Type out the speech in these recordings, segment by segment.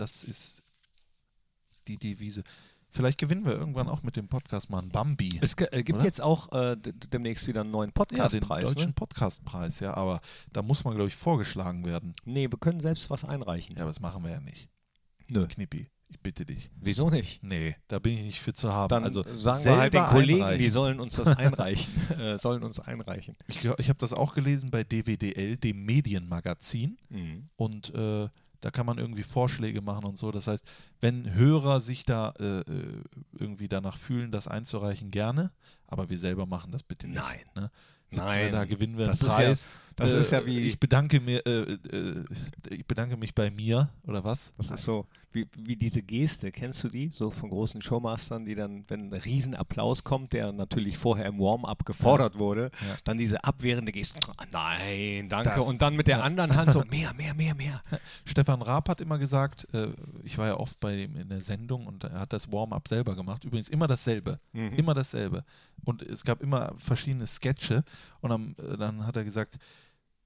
Das ist die Devise. Vielleicht gewinnen wir irgendwann auch mit dem Podcast mal einen Bambi. Es äh, gibt Oder? jetzt auch äh, demnächst wieder einen neuen ja, den Podcastpreis. deutschen ne? Podcastpreis, ja, aber da muss man, glaube ich, vorgeschlagen werden. Nee, wir können selbst was einreichen. Ja, aber das machen wir ja nicht. Nö. Knippi, ich bitte dich. Wieso nicht? Nee, da bin ich nicht für zu haben. Dann also sagen wir halt den Kollegen, die einreichen. sollen uns das einreichen. äh, sollen uns einreichen. Ich, ich habe das auch gelesen bei DWDL, dem Medienmagazin. Mhm. Und äh, da kann man irgendwie Vorschläge machen und so. Das heißt, wenn Hörer sich da äh, äh, irgendwie danach fühlen, das einzureichen, gerne. Aber wir selber machen das bitte nicht. Nein. Ne? Nein. wir da, gewinnen wir Das einen ist ja- Preis. das Äh, ist ja wie- Ich bedanke, mir, äh, äh, ich bedanke mich bei mir, oder was? Das ist so, wie, wie diese Geste, kennst du die? So von großen Showmastern, die dann, wenn ein Riesenapplaus kommt, der natürlich vorher im Warm-up gefordert wurde, Ja. dann diese abwehrende Geste, "Ah, nein, danke, Das- und dann mit der anderen Hand so, mehr, mehr, mehr, mehr. Stefan Raab hat immer gesagt, äh, ich war ja oft bei ihm in der Sendung und er hat das Warm-up selber gemacht. Übrigens immer dasselbe. Mhm. Immer dasselbe. Und es gab immer verschiedene Sketche und am, äh, dann hat er gesagt,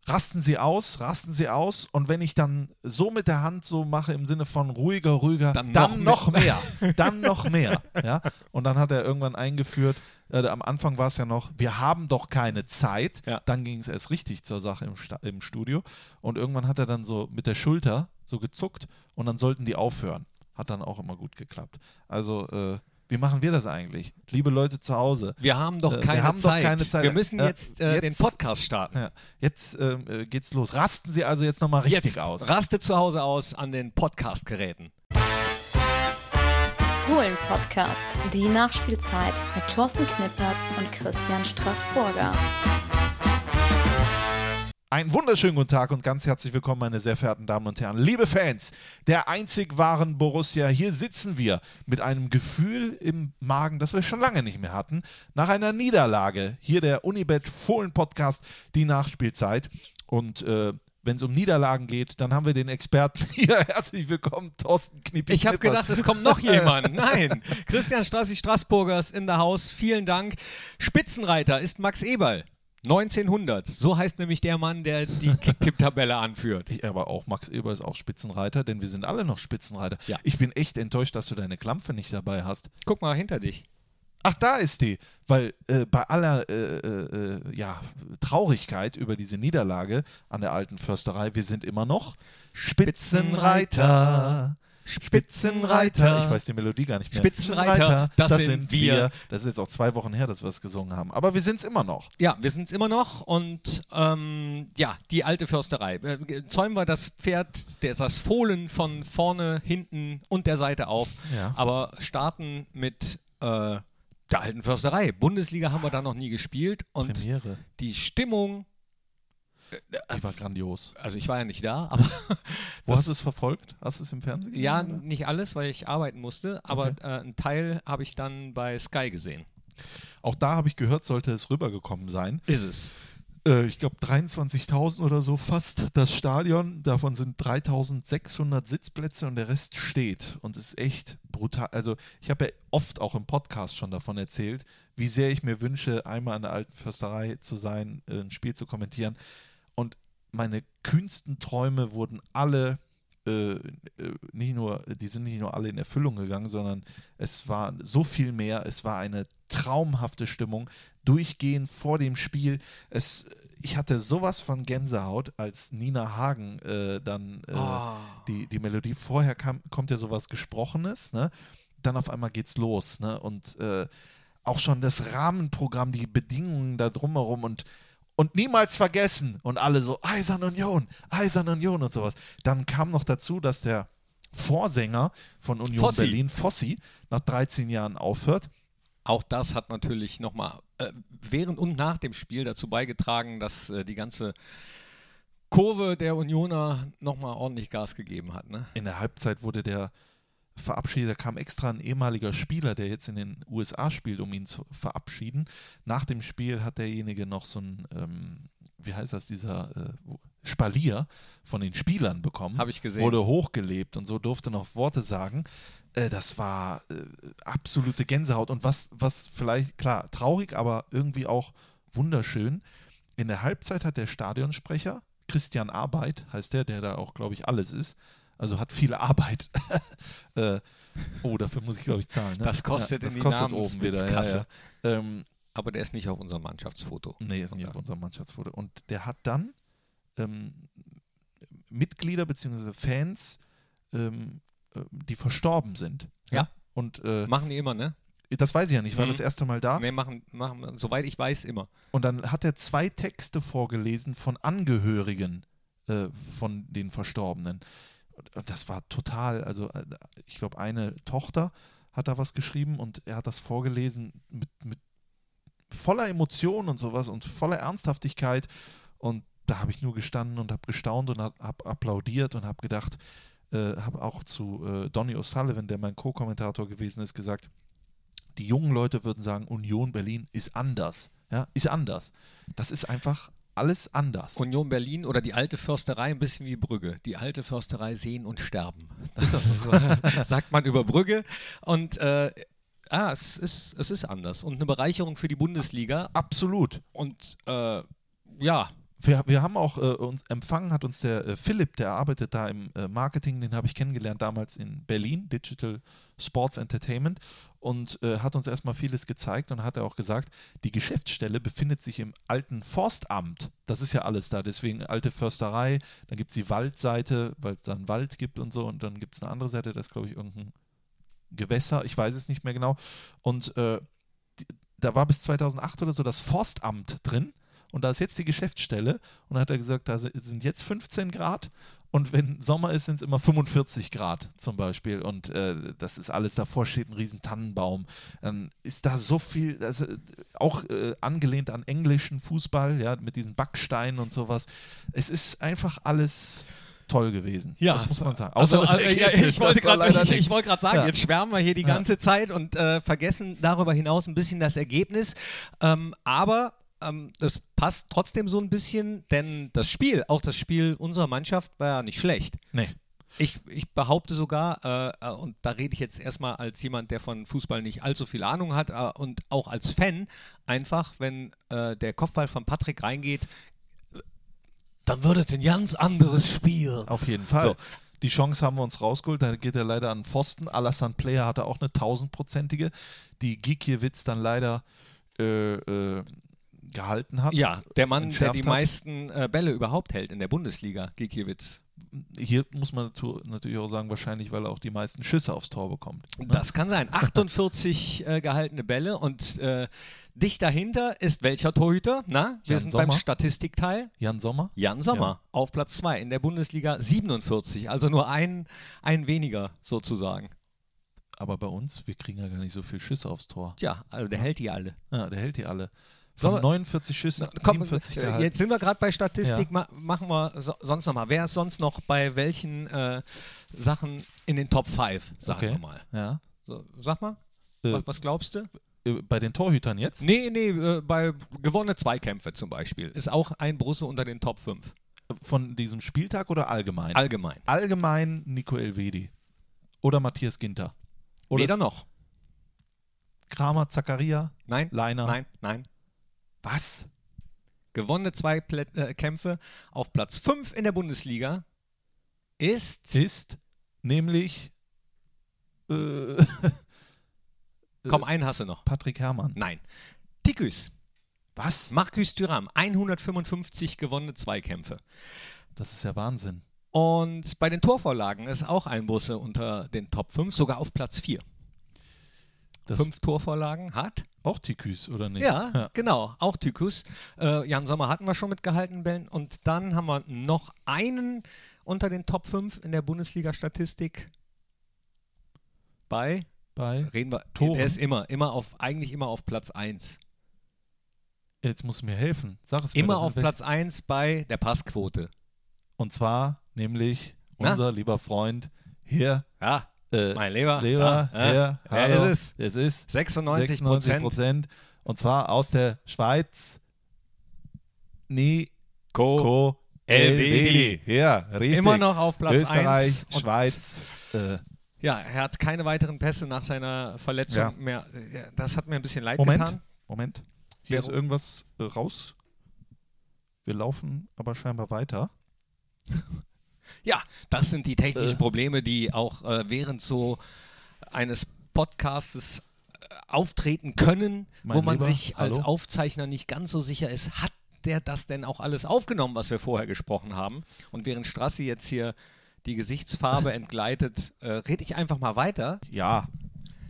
rasten Sie aus, rasten Sie aus und wenn ich dann so mit der Hand so mache im Sinne von ruhiger, ruhiger, Dann dann, noch noch, mehr, dann noch mehr. Ja? Und dann hat er irgendwann eingeführt, äh, am Anfang war es ja noch, wir haben doch keine Zeit. Ja. Dann ging es erst richtig zur Sache im, Sta im Studio. Und irgendwann hat er dann so mit der Schulter so gezuckt und dann sollten die aufhören. Hat dann auch immer gut geklappt. Also, äh, wie machen wir das eigentlich? Liebe Leute zu Hause. Wir haben doch Äh, keine, wir haben doch Zeit. keine Zeit. Wir müssen jetzt, äh, den jetzt- Podcast starten. Ja, jetzt ähm, äh, geht's los. Rasten Sie also jetzt nochmal richtig jetzt aus. raste zu Hause aus an den Podcast-Geräten. Fohlen-Podcast, die Nachspielzeit mit Thorsten Knippertz und Christian Straßburger. Einen wunderschönen guten Tag und ganz herzlich willkommen, meine sehr verehrten Damen und Herren. Liebe Fans der einzig wahren Borussia, hier sitzen wir mit einem Gefühl im Magen, das wir schon lange nicht mehr hatten, nach einer Niederlage. Hier der Unibet Fohlen Podcast, die Nachspielzeit. Und äh, wenn es um Niederlagen geht, dann haben wir den Experten hier. Herzlich willkommen, Thorsten Knippi. Ich habe gedacht, es kommt noch jemand. Nein. Christian Strassi Straßburgers in der Haus. Vielen Dank. Spitzenreiter ist Max Eberl. 1900. So heißt nämlich der Mann, der die Kicktipp-Tabelle anführt. Ich, aber auch Max Eber ist auch Spitzenreiter, denn wir sind alle noch Spitzenreiter. Ja. Ich bin echt enttäuscht, dass du deine Klampfe nicht dabei hast. Guck mal hinter dich. Ach, da ist die. Weil äh, bei aller äh, äh, äh, ja, Traurigkeit über diese Niederlage an der alten Försterei, wir sind immer noch Spitzenreiter. Spitzenreiter. Ich weiß die Melodie gar nicht mehr. Spitzenreiter, das sind wir. Das ist jetzt auch zwei Wochen her, dass wir es gesungen haben. Aber wir sind es immer noch. Ja, wir sind es immer noch und ähm, ja, die alte Försterei. Äh, Zäumen wir das Pferd, das Fohlen von vorne, hinten und der Seite auf, Ja. aber starten mit äh, der alten Försterei. Bundesliga haben wir da noch nie gespielt und Premiere. die Stimmung, Die war grandios. also ich war ja nicht da, aber Wo hast du es verfolgt? Hast du es im Fernsehen gesehen? ja, oder? nicht alles, weil ich arbeiten musste, aber Okay. äh, einen Teil habe ich dann bei Sky gesehen. Auch da habe ich gehört, sollte es rübergekommen sein. Ist es. äh, ich glaube 23.000 oder so fast das Stadion. Davon sind 3.600 Sitzplätze und der Rest steht. Und es ist echt brutal. Also ich habe ja oft auch im Podcast schon davon erzählt, wie sehr ich mir wünsche, einmal an der alten Försterei zu sein, äh, ein Spiel zu kommentieren. Meine kühnsten Träume wurden alle äh, äh, nicht nur, die sind nicht nur alle in Erfüllung gegangen, sondern es war so viel mehr. Es war eine traumhafte Stimmung, durchgehend vor dem Spiel. Es, ich hatte sowas von Gänsehaut, als Nina Hagen äh, dann äh, Ah. die, die Melodie vorher kam, kommt ja sowas Gesprochenes, ne? Dann auf einmal geht's los, ne? Und äh, auch schon das Rahmenprogramm, die Bedingungen da drumherum und und niemals vergessen und alle so Eisern Union, Eisern Union und sowas. Dann kam noch dazu, dass der Vorsänger von Union Fossi. Berlin, Fossi, nach 13 Jahren aufhört. Auch das hat natürlich nochmal äh, während und nach dem Spiel dazu beigetragen, dass äh, die ganze Kurve der Unioner nochmal ordentlich Gas gegeben hat. Ne? In der Halbzeit wurde der verabschiedet. Da kam extra ein ehemaliger Spieler, der jetzt in den USA spielt, um ihn zu verabschieden. Nach dem Spiel hat derjenige noch so ein, ähm, wie heißt das, dieser äh, Spalier von den Spielern bekommen. Hab ich gesehen. Wurde hochgelebt und so durfte noch Worte sagen. Äh, das war äh, absolute Gänsehaut. Und was, was vielleicht, klar, traurig, aber irgendwie auch wunderschön. In der Halbzeit hat der Stadionsprecher, Christian Arbeit heißt der, der da auch, glaube ich, alles ist, Also hat viel Arbeit. äh, oh, dafür muss ich, glaube ich, zahlen. Ne? Das kostet ja, in das die kostet oben wieder. Ja, ja. Ähm, Aber der ist nicht auf unserem Mannschaftsfoto. Nee, ist nicht auf unserem Mannschaftsfoto. Und der hat dann ähm, Mitglieder bzw. Fans, ähm, äh, die verstorben sind. Ja. Und äh, Machen die immer, ne? das weiß ich ja nicht, war Mhm. das erste Mal da. Nee, machen, machen, soweit ich weiß, immer. Und dann hat er zwei Texte vorgelesen von Angehörigen äh, von den Verstorbenen. Und- das war total, also äh, ich glaube, eine Tochter hat da was geschrieben und er hat das vorgelesen mit, mit voller Emotion und sowas und voller Ernsthaftigkeit. Und da habe ich nur gestanden und habe gestaunt und habe hab applaudiert und habe gedacht, äh, habe auch zu äh, Donny O'Sullivan, der mein Co-Kommentator gewesen ist, gesagt, die jungen Leute würden sagen, Union Berlin ist anders. Ja, ist anders. Das ist einfach alles anders. Union Berlin oder die alte Försterei ein bisschen wie Brügge. Die alte Försterei sehen und sterben. Das sagt man über Brügge. Und äh, ah, es, ist, es ist anders. Und eine Bereicherung für die Bundesliga. Absolut. Und äh, ja, Wir, wir haben auch äh, uns empfangen, hat uns der äh, Philipp, der arbeitet da im äh, Marketing, den habe ich kennengelernt damals in Berlin, Digital Sports Entertainment, und äh, hat uns erstmal vieles gezeigt und hat er auch gesagt, die Geschäftsstelle befindet sich im alten Forstamt. Das ist ja alles da, deswegen alte Försterei, dann gibt es die Waldseite, weil es da einen Wald gibt und so, und dann gibt es eine andere Seite, das ist, glaube ich, irgendein Gewässer, ich weiß es nicht mehr genau. Und äh, die, da war bis 2008 oder so das Forstamt drin und da ist jetzt die Geschäftsstelle und da hat er gesagt, da si- sind jetzt 15 Grad und wenn Sommer ist, sind es immer 45 Grad zum Beispiel und äh, das ist alles, davor steht ein riesen Tannenbaum. Dann ist da so viel, also, auch äh, angelehnt an englischen Fußball, ja, mit diesen Backsteinen und sowas. Es ist einfach alles toll gewesen. das muss man sagen. Also, das also, ja, Ergebnis, ich wollte gerade ich, ich gerade sagen, Ja. jetzt schwärmen wir hier die Ja. ganze Zeit und äh, vergessen darüber hinaus ein bisschen das Ergebnis. Ähm, aber ähm, das passt trotzdem so ein bisschen, denn das Spiel, auch das Spiel unserer Mannschaft war ja nicht schlecht. Nee. Ich, ich behaupte sogar, äh, äh, und da rede ich jetzt erstmal als jemand, der von Fußball nicht allzu viel Ahnung hat äh, und auch als Fan, einfach, wenn äh, der Kopfball von Patrick reingeht, äh, dann wird es ein ganz anderes Spiel. Auf jeden Fall. So. Die Chance haben wir uns rausgeholt. Da geht er leider an Pfosten. Alassane Player hatte auch eine tausendprozentige, die Gikiewicz dann leider äh, gehalten hat. Ja, der Mann, der die hat. meisten äh, Bälle überhaupt hält in der Bundesliga, Gikiewicz. Hier muss man natürlich auch sagen, wahrscheinlich, weil er auch die meisten Schüsse aufs Tor bekommt. ne? Das kann sein. 48 äh, gehaltene Bälle und äh, dicht dahinter ist welcher Torhüter? Na, wir Jan sind beim Sommer. Statistikteil. Jan Sommer? Jan Sommer auf Platz 2 in der Bundesliga 47, also nur ein, ein weniger sozusagen. Aber bei uns, wir kriegen ja gar nicht so viele Schüsse aufs Tor. Tja, also der hält die alle. Ja, der hält die alle. Von wir- 49 Schüssen, Komm, 47 äh, gehalten. jetzt sind wir gerade bei Statistik, ma machen wir so, sonst nochmal. Wer ist sonst noch bei welchen äh, Sachen in den Top 5, sagen Okay. wir mal. Ja. So, sag mal, Äh, was, was glaubst du? äh, bei den Torhütern jetzt? Nee, nee, äh, bei gewonnene Zweikämpfe zum Beispiel ist auch ein Brusse unter den Top 5. Von diesem Spieltag oder allgemein? Allgemein. allgemein Nico Elvedi. Oder Matthias Ginter. Oder Weder noch. Kramer, Zakaria, Nein, Leiner. nein, nein. Was? Gewonnene Zweikämpfe äh, Kämpfe auf Platz 5 in der Bundesliga ist. Ist nämlich äh, Komm, einen hast du noch. Patrick Herrmann. Nein. Tikus. Was? Marcus Thuram. 155 gewonnene Zweikämpfe. Das ist ja Wahnsinn. Und bei den Torvorlagen ist auch ein Busse unter den Top 5, sogar auf Platz 4. Das Fünf Torvorlagen hat. Auch Tiküs, oder nicht? Ja, genau, auch Tykus. Äh, Jan Sommer hatten wir schon mit gehaltenen Bällen. Und dann haben wir noch einen unter den Top 5 in der Bundesliga-Statistik. Bei, Bei, reden wir, Toren. der ist immer, immer auf, eigentlich immer auf Platz 1. jetzt musst du mir helfen. Sag es mir Immer doch. auf Platz 1 bei der Passquote. Und zwar nämlich Na? unser lieber Freund hier, Ja, äh, mein Leber. Leber, ja, hier, Wer hallo. ist es ist 96 96 Prozent. Und zwar aus der Schweiz. Nico Co. Ja, richtig. Immer noch auf Platz Österreich, 1. Schweiz. Äh, Ja, er hat keine weiteren Pässe nach seiner Verletzung Ja. mehr. Ja, Das hat mir ein bisschen leid Moment, getan. Moment. Hier Der- ist irgendwas äh, raus. Wir laufen aber scheinbar weiter. Ja, das sind die technischen Äh. Probleme, die auch äh, während so eines Podcasts äh, auftreten können, Mein wo man Lieber, sich als hallo? Aufzeichner nicht ganz so sicher ist, hat der das denn auch alles aufgenommen, was wir vorher gesprochen haben? Und während Strassi jetzt hier die Gesichtsfarbe entgleitet, äh, rede ich einfach mal weiter. Ja,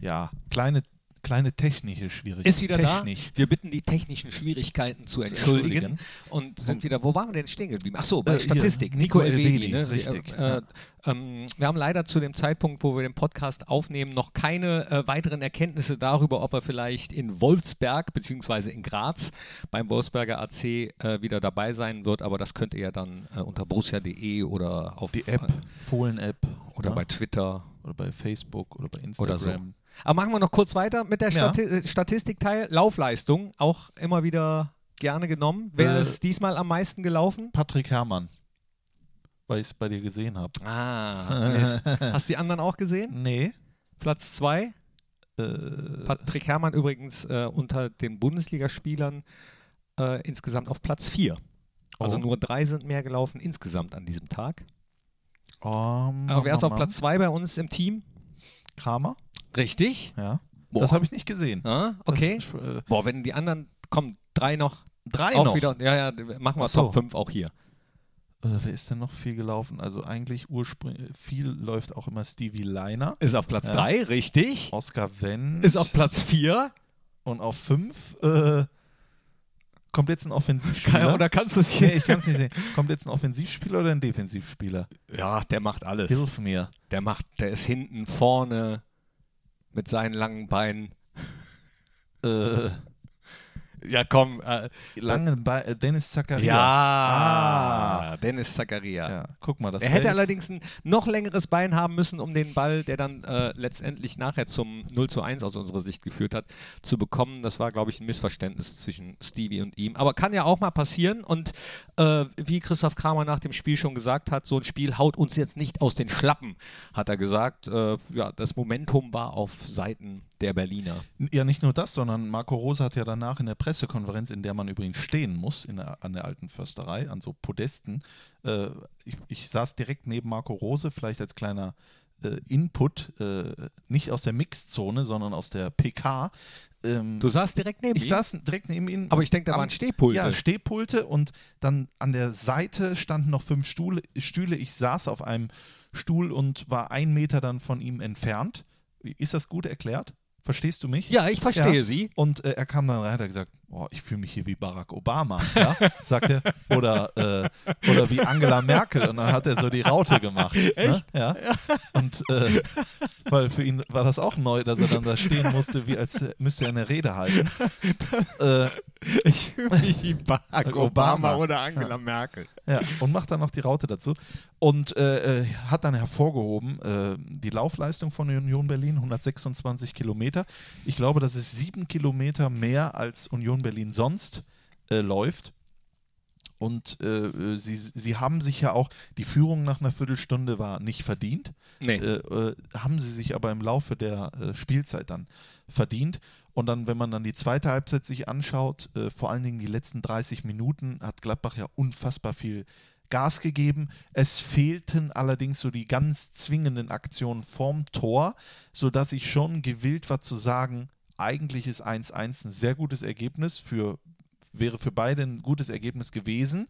ja. Kleine, kleine technische Schwierigkeiten. Ist wieder Technisch. da. Wir bitten die technischen Schwierigkeiten zu entschuldigen. Und sind wieder, wo waren wir denn stehen geblieben? Ach so, bei Äh, hier, Statistik. Nico Nico, Elvedi. Ne? richtig, Äh, ja. äh, ähm, wir haben leider zu dem Zeitpunkt, wo wir den Podcast aufnehmen, noch keine äh, weiteren Erkenntnisse darüber, ob er vielleicht in Wolfsberg bzw. in Graz beim Wolfsberger AC äh, wieder dabei sein wird. Aber das könnt ihr ja dann äh, unter borussia.de oder auf Die App, Fohlen-App. oder ne? bei Twitter oder bei Facebook oder bei oder Instagram. so. Aber machen wir noch kurz weiter mit der Ja. Stati äh, Statistikteil. Laufleistung, auch immer wieder gerne genommen. Wer Äh, ist diesmal am meisten gelaufen? Patrick Herrmann, weil ich es bei dir gesehen habe. Ah, hast du die anderen auch gesehen? Nee. Platz zwei. Äh, Patrick Herrmann übrigens äh, unter den Bundesligaspielern äh, insgesamt auf Platz vier. Also Oh. nur drei sind mehr gelaufen insgesamt an diesem Tag. um, Aber wer ist auf Platz zwei bei uns im Team? Kramer? Richtig. Ja. Boah. Das habe ich nicht gesehen. Ah, Das okay. ist, äh, Boah, wenn die anderen, kommen drei noch drei auch noch. wieder. Ja, ja, machen wir so. Top 5 auch hier. Äh, wer ist denn noch viel gelaufen? Also eigentlich ursprünglich viel läuft auch immer Stevie Leiner, Ist auf Platz Ja. 3, richtig. Oscar Wendt Ist auf Platz 4. und auf fünf äh, kommt jetzt ein Offensivspieler. Oder kannst du es nee, hier? ich kann es nicht sehen. Kommt jetzt ein Offensivspieler oder ein Defensivspieler? Ja, der macht alles. Hilf mir. Der macht, der ist hinten, vorne mit seinen langen Beinen. Äh, Ja, komm. Äh, langen Be äh, Dennis Zakaria. ja, Ah. Dennis Zakaria. Ja, guck mal, das er hätte allerdings ein noch längeres Bein haben müssen, um den Ball, der dann äh, letztendlich nachher zum 0 zu 1 aus unserer Sicht geführt hat, zu bekommen. Das war, glaube ich, ein Missverständnis zwischen Stevie und ihm. Aber kann ja auch mal passieren. Und äh, wie Christoph Kramer nach dem Spiel schon gesagt hat, so ein Spiel haut uns jetzt nicht aus den Schlappen, hat er gesagt. Äh, ja, das Momentum war auf Seiten der Berliner. Ja, nicht nur das, sondern Marco Rose hat ja danach in der Pressekonferenz, in der man übrigens stehen muss, in der, an der alten Försterei, an so Podesten, äh, ich, ich saß direkt neben Marco Rose, vielleicht als kleiner äh, Input, äh, nicht aus der Mixzone, sondern aus der PK. Ähm, Du saßt direkt neben ich ihm? saß direkt neben ihm. aber ich denke, da waren Stehpulte. Ja, Stehpulte und dann an der Seite standen noch fünf Stuhle, Stühle. Ich saß auf einem Stuhl und war ein Meter dann von ihm entfernt. Ist das gut erklärt? Verstehst du mich? ja, ich verstehe Ja. sie. Und äh, er kam dann rein hat gesagt, oh, ich fühle mich hier wie Barack Obama, ja? sagt er. Oder, äh, oder wie Angela Merkel. Und dann hat er so die Raute gemacht. Ne? Ja. Und äh, weil für ihn war das auch neu, dass er dann da stehen musste, wie als müsste er eine Rede halten. äh, Ich fühle mich wie Barack Obama. Obama oder Angela Merkel. ja, und macht dann noch die Raute dazu. Und äh, äh, hat dann hervorgehoben, äh, die Laufleistung von Union Berlin, 126 Kilometer. Ich glaube, das ist sieben Kilometer mehr als Union Berlin sonst äh, läuft. Und äh, sie, sie haben sich ja auch, die Führung nach einer Viertelstunde war nicht verdient, Nee. äh, äh, haben sie sich aber im Laufe der äh, Spielzeit dann verdient. Und dann, wenn man dann die zweite Halbzeit sich anschaut, äh, vor allen Dingen die letzten 30 Minuten, hat Gladbach ja unfassbar viel Gas gegeben. Es fehlten allerdings so die ganz zwingenden Aktionen vorm Tor, sodass ich schon gewillt war zu sagen, eigentlich ist 1-1 ein sehr gutes Ergebnis für wäre für beide ein gutes Ergebnis gewesen.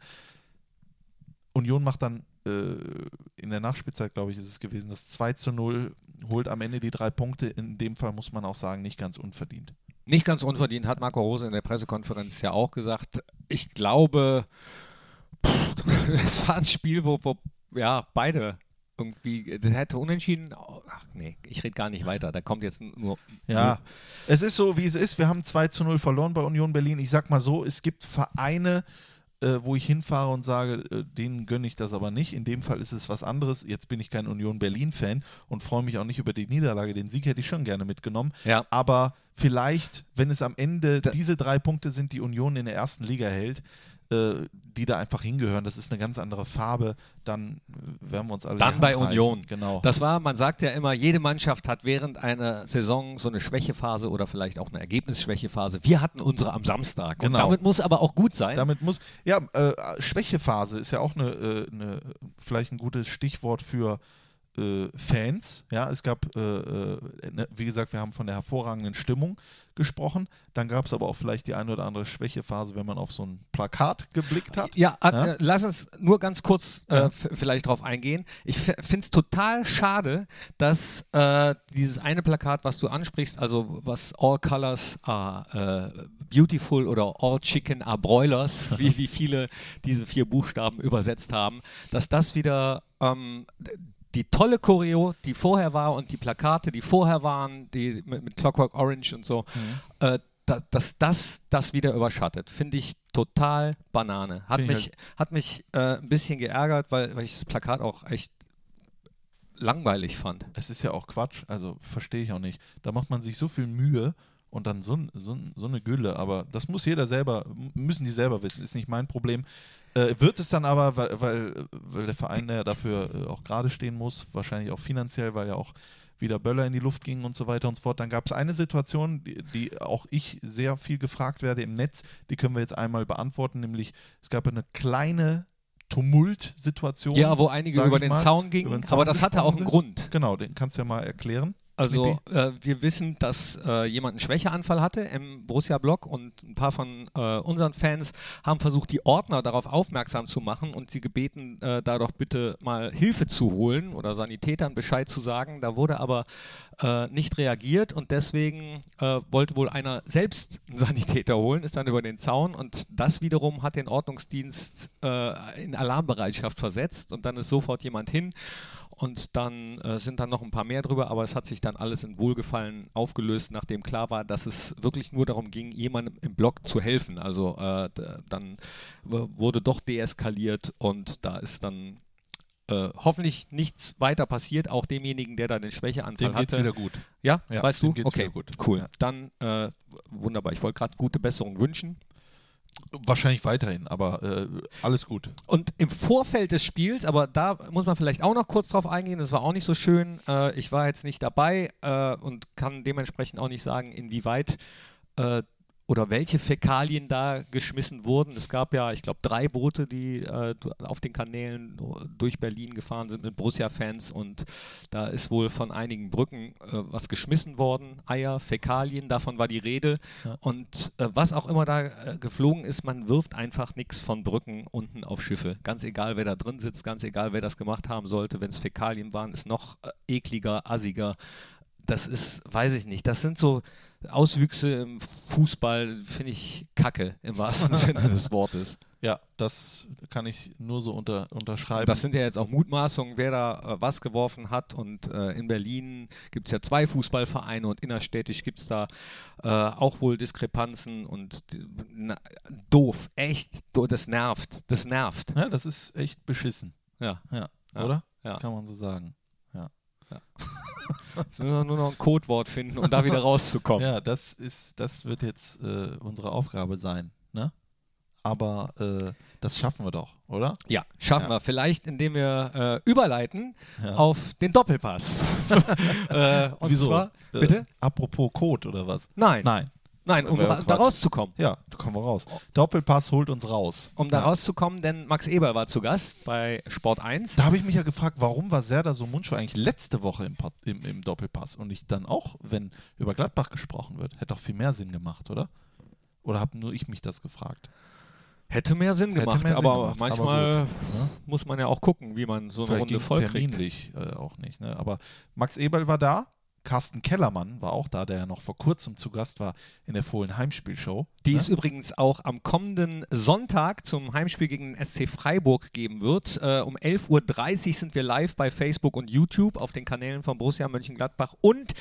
Union macht dann äh, in der Nachspielzeit, glaube ich, ist es gewesen, das 2 zu 0, holt am Ende die drei Punkte. In dem Fall muss man auch sagen, nicht ganz unverdient. Nicht ganz unverdient, hat Marco Rose in der Pressekonferenz ja auch gesagt. Ich glaube, es war ein Spiel, wo, wo ja, beide irgendwie, das hätte unentschieden, ach nee, ich rede gar nicht weiter, da kommt jetzt nur, Ja, es ist so, wie es ist. Wir haben 2 zu 0 verloren bei Union Berlin. Ich sag mal so, es gibt Vereine, äh, wo ich hinfahre und sage, äh, denen gönne ich das aber nicht. In dem Fall ist es was anderes. Jetzt bin ich kein Union Berlin-Fan und freue mich auch nicht über die Niederlage. Den Sieg hätte ich schon gerne mitgenommen. Ja. Aber vielleicht, wenn es am Ende Da- diese drei Punkte sind, die Union in der ersten Liga hält, äh, die da einfach hingehören. Das ist eine ganz andere Farbe. Dann äh, werden wir uns alle. Dann bei. Union. Genau. Das war, man sagt ja immer, jede Mannschaft hat während einer Saison so eine Schwächephase oder vielleicht auch eine Ergebnisschwächephase. Wir hatten unsere am Samstag. Und Genau. damit muss aber auch gut sein. Damit muss, ja, äh, Schwächephase ist ja auch eine, äh, eine, vielleicht ein gutes Stichwort für äh, Fans. Ja, es gab, äh, äh, ne, wie gesagt, wir haben von der hervorragenden Stimmung gesprochen. Dann gab es aber auch vielleicht die eine oder andere Schwächephase, wenn man auf so ein Plakat geblickt hat. Ja, äh, Ja? äh, lass uns nur ganz kurz äh, Ja. vielleicht drauf eingehen. Ich finde es total schade, dass dieses eine Plakat, was du ansprichst, also was All Colors are beautiful oder All Chicken are Broilers, wie, wie viele diese vier Buchstaben übersetzt haben, dass das wieder ähm, die tolle Choreo, die vorher war und die Plakate, die vorher waren, die mit, mit Clockwork Orange und so, Mhm. äh, da, dass das das wieder überschattet, finde ich total Banane. Hat Find ich mich, hat mich äh, ein bisschen geärgert, weil, weil ich das Plakat auch echt langweilig fand. Es ist ja auch Quatsch, also verstehe ich auch nicht. Da macht man sich so viel Mühe und dann so, so, so eine Gülle, aber das muss jeder selber, müssen die selber wissen, ist nicht mein Problem. Äh, wird es dann aber, weil, weil, weil der Verein ja dafür äh, auch gerade stehen muss, wahrscheinlich auch finanziell, weil ja auch wieder Böller in die Luft gingen und so weiter und so fort. Dann gab es eine Situation, die, die auch ich sehr viel gefragt werde im Netz, die können wir jetzt einmal beantworten, nämlich es gab eine kleine Tumultsituation. Ja, wo einige über den mal, Zaun gingen, den Zaun aber das hatte auch einen gesprungen Grund. Genau, den kannst du ja mal erklären. Also äh, wir wissen, dass äh, jemand einen Schwächeanfall hatte im Borussia-Block und ein paar von äh, unseren Fans haben versucht, die Ordner darauf aufmerksam zu machen und sie gebeten, äh, da doch bitte mal Hilfe zu holen oder Sanitätern Bescheid zu sagen. Da wurde aber äh, nicht reagiert und deswegen äh, wollte wohl einer selbst einen Sanitäter holen, ist dann über den Zaun und das wiederum hat den Ordnungsdienst äh, in Alarmbereitschaft versetzt und dann ist sofort jemand hin und dann äh, sind dann noch ein paar mehr drüber, aber es hat sich dann alles in Wohlgefallen aufgelöst, nachdem klar war, dass es wirklich nur darum ging, jemandem im Block zu helfen. Also äh, dann wurde doch deeskaliert und da ist dann äh, hoffentlich nichts weiter passiert, auch demjenigen, der da den Schwächeanfall Dem geht's hatte. wieder gut. Ja, Ja, weißt du? geht's okay, gut. cool. Ja. Dann äh, wunderbar. Ich wollte gerade gute Besserung wünschen. Wahrscheinlich weiterhin, aber äh, alles gut. Und im Vorfeld des Spiels, aber da muss man vielleicht auch noch kurz drauf eingehen, das war auch nicht so schön. Äh, ich war jetzt nicht dabei äh, und kann dementsprechend auch nicht sagen, inwieweit äh, oder welche Fäkalien da geschmissen wurden. Es gab ja, ich glaube, drei Boote, die äh, auf den Kanälen durch Berlin gefahren sind mit Borussia-Fans und da ist wohl von einigen Brücken äh, was geschmissen worden. Eier, Fäkalien, davon war die Rede. Ja. Und äh, was auch immer da äh, geflogen ist, man wirft einfach nichts von Brücken unten auf Schiffe. Ganz egal, wer da drin sitzt, ganz egal, wer das gemacht haben sollte. Wenn es Fäkalien waren, ist noch äh, ekliger, assiger. Das ist, weiß ich nicht, das sind so Auswüchse im Fußball, finde ich kacke im wahrsten Sinne des Wortes. Ja, das kann ich nur so unter, unterschreiben. Das sind ja jetzt auch Mutmaßungen, wer da äh, was geworfen hat. Und äh, in Berlin gibt es ja zwei Fußballvereine und innerstädtisch gibt es da äh, auch wohl Diskrepanzen und na, doof, echt, do, das nervt, das nervt. ja, das ist echt beschissen. Ja, Ja, Ja, oder? ja. Kann man so sagen. jetzt müssen wir nur noch ein Codewort finden, um da wieder rauszukommen. Ja, das ist, das wird jetzt äh, unsere Aufgabe sein, ne? Aber äh, das schaffen wir doch, oder? Ja, schaffen Ja. wir. Vielleicht, indem wir äh, überleiten Ja. auf den Doppelpass. äh, und Wieso? zwar, Äh, bitte? apropos Code oder was? Nein, Nein. Nein, um ra da rauszukommen. Ja, da kommen wir raus. Doppelpass holt uns raus. Um da ja. rauszukommen, denn Max Eber war zu Gast bei Sport 1. Da habe ich mich ja gefragt, warum war Serda so Mundschuh eigentlich letzte Woche im, im, im Doppelpass und nicht dann auch, wenn über Gladbach gesprochen wird? Hätte doch viel mehr Sinn gemacht, oder? Oder habe nur ich mich das gefragt? Hätte mehr Sinn gemacht, mehr Sinn aber gemacht, aber manchmal gut, ne? muss man ja auch gucken, wie man so eine Vielleicht Runde ging es voll kriegt. terminlich äh, auch nicht. Ne? Aber Max Eberl war da, Carsten Kellermann war auch da, der ja noch vor kurzem zu Gast war in der Fohlen Heimspielshow. Die ne? es übrigens auch am kommenden Sonntag zum Heimspiel gegen den SC Freiburg geben wird. Äh, um 11.30 Uhr sind wir live bei Facebook und YouTube auf den Kanälen von Borussia Mönchengladbach. Und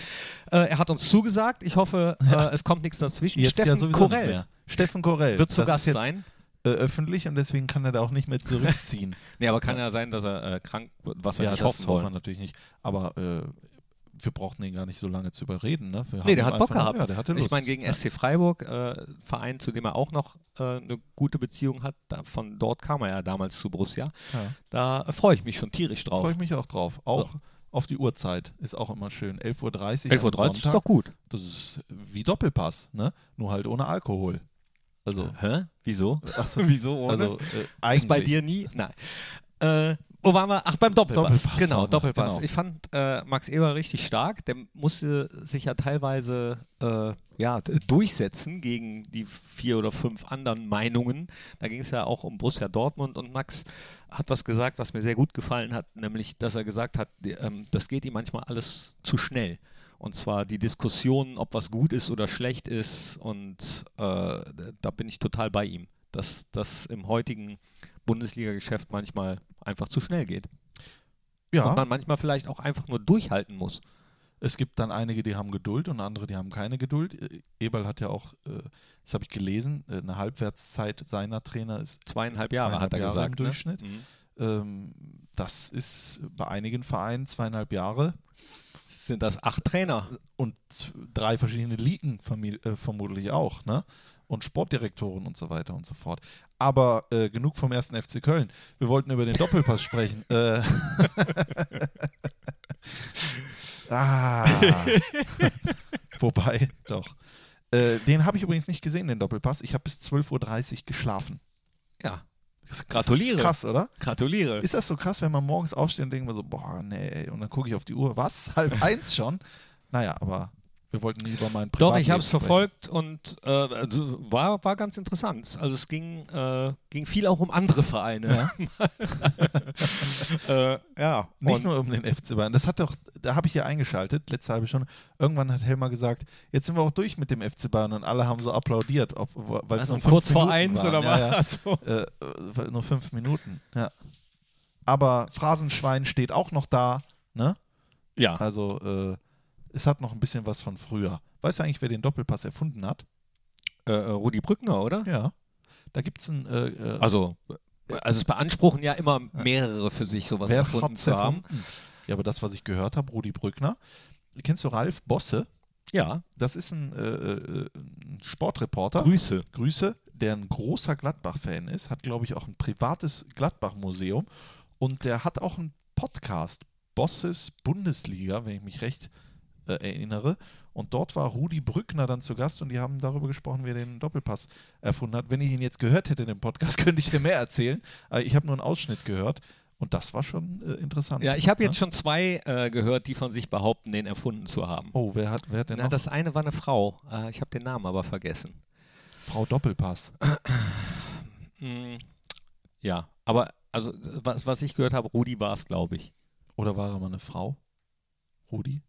äh, er hat uns zugesagt, ich hoffe, äh, es kommt nichts dazwischen. Jetzt Steffen ja Korell. Steffen Korell wird zu Gast sein. Äh, öffentlich und deswegen kann er da auch nicht mehr zurückziehen. Nee, aber kann ja sein, dass er äh, krank wird, was wir ja, nicht das hoffen hoffen wir wollen. natürlich nicht. Aber äh, wir brauchten den gar nicht so lange zu überreden. Ne? Wir Nee, der ihn hat Bock gehabt. Ja, der hatte Lust. Ich meine, gegen. SC Freiburg, äh, Verein, zu dem er auch noch äh, eine gute Beziehung hat, da, von dort kam er ja damals zu Borussia. Ja. Da freue ich mich schon tierisch drauf. Freue ich mich auch drauf. Auch auf die Uhrzeit ist auch immer schön. 11.30 Uhr. 11.30 am Uhr ist doch gut. Das ist wie Doppelpass, ne? Nur halt ohne Alkohol. Also, Hä? Wieso? ach so, Wieso ohne? also äh, eigentlich. ist bei dir nie? Nein. Äh, wo waren wir? Ach, beim Doppelpass. Doppelpass genau, Doppelpass. genau. Ich fand äh, Max Eber richtig stark. Der musste sich ja teilweise äh, ja, durchsetzen gegen die vier oder fünf anderen Meinungen. Da ging es ja auch um Borussia Dortmund und Max hat was gesagt, was mir sehr gut gefallen hat, nämlich, dass er gesagt hat, ähm, das geht ihm manchmal alles zu schnell. Und zwar die Diskussion, ob was gut ist oder schlecht ist. Und äh, da bin ich total bei ihm, dass das im heutigen Bundesliga-Geschäft manchmal einfach zu schnell geht. Und Ja, man manchmal vielleicht auch einfach nur durchhalten muss. es gibt dann einige, die haben Geduld und andere, die haben keine Geduld. Äh, Eberl hat ja auch, äh, das habe ich gelesen, äh, eine Halbwertszeit seiner Trainer ist Zweieinhalb Jahre hat er Zweieinhalb Jahre gesagt. im Durchschnitt. Ne? Mhm. Ähm, das ist bei einigen Vereinen zweieinhalb Jahre Sind das acht Trainer? und drei verschiedene Ligen vermutlich auch, ne? Und Sportdirektoren und so weiter und so fort. Aber äh, genug vom ersten FC Köln. Wir wollten über den Doppelpass sprechen. Äh, ah. Wobei, doch. Äh, den habe ich übrigens nicht gesehen, den Doppelpass. Ich habe bis 12.30 Uhr geschlafen. Ja. Das Gratuliere. Das ist krass, oder? Gratuliere. Ist das so krass, wenn man morgens aufsteht und denkt man so, boah, nee, und dann gucke ich auf die Uhr, was? Halb eins schon? Naja, aber wir wollten lieber mal ein Doch, ich habe es verfolgt und äh, also war, war ganz interessant. Also es ging, äh, ging viel auch um andere Vereine. äh, ja. Nicht und- nur um den FC Bayern. Das hat doch, da habe ich hier eingeschaltet, letzte halbe Stunde. Irgendwann hat Helmer gesagt, jetzt sind wir auch durch mit dem FC Bayern und alle haben so applaudiert, weil es also nur fünf kurz vor Minuten eins waren. oder ja, was? Ja. Äh, äh, nur fünf Minuten, ja. Aber Phrasenschwein steht auch noch da, ne? ja. Also äh, es hat noch ein bisschen was von früher. Weißt du eigentlich, wer den Doppelpass erfunden hat? Äh, äh, Rudi Brückner, oder? Ja. Da gibt es ein äh, äh, Also, also es beanspruchen ja immer mehrere für sich, sowas Wer erfunden hat's zu haben. erfunden? Ja, aber das, was ich gehört habe, Rudi Brückner. Kennst du Ralf Bosse? Ja, Das ist ein, äh, äh, ein Sportreporter. Grüße. Grüße, der ein großer Gladbach-Fan ist, hat, glaube ich, auch ein privates Gladbach-Museum und der hat auch einen Podcast, Bosses Bundesliga, wenn ich mich recht äh, erinnere. Und dort war Rudi Brückner dann zu Gast und die haben darüber gesprochen, wie er den Doppelpass erfunden hat. Wenn ich ihn jetzt gehört hätte in dem Podcast, könnte ich dir mehr erzählen. Aber ich habe nur einen Ausschnitt gehört und das war schon äh, interessant. Ja, ich habe jetzt ne? schon zwei äh, gehört, die von sich behaupten, den erfunden zu haben. Oh, wer hat, wer hat denn Na, noch? das eine war eine Frau. Äh, ich habe den Namen aber vergessen. Frau Doppelpass. Mm, ja, aber also was, was ich gehört habe, Rudi war es, glaube ich. Oder war er mal eine Frau? Rudi?